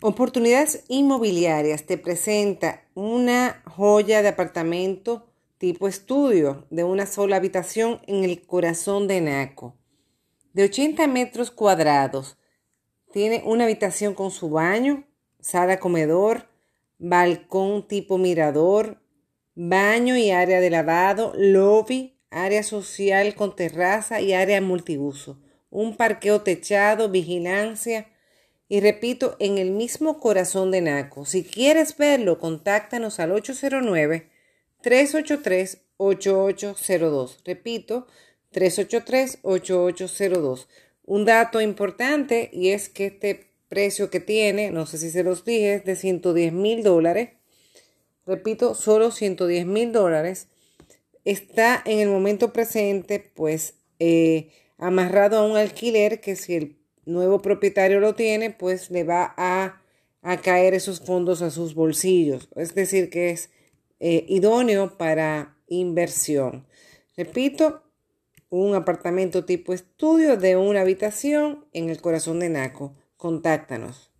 Oportunidades Inmobiliarias te presenta una joya de apartamento tipo estudio de una sola habitación en el corazón de Naco. De 80 metros cuadrados. Tiene una habitación con su baño, sala comedor, balcón tipo mirador, baño y área de lavado, lobby, área social con terraza y área multiuso, un parqueo techado, vigilancia, y repito, en el mismo corazón de Naco. Si quieres verlo, contáctanos al 809-383-8802. Repito, 383-8802. Un dato importante y es que este precio que tiene, no sé si se los dije, es de 110 mil dólares. Repito, solo 110 mil dólares. Está en el momento presente, pues, eh, amarrado a un alquiler que si el nuevo propietario lo tiene, pues le va a, caer esos fondos a sus bolsillos. Es decir, que es eh, idóneo para inversión. Repito, un apartamento tipo estudio de una habitación en el corazón de Naco. Contáctanos.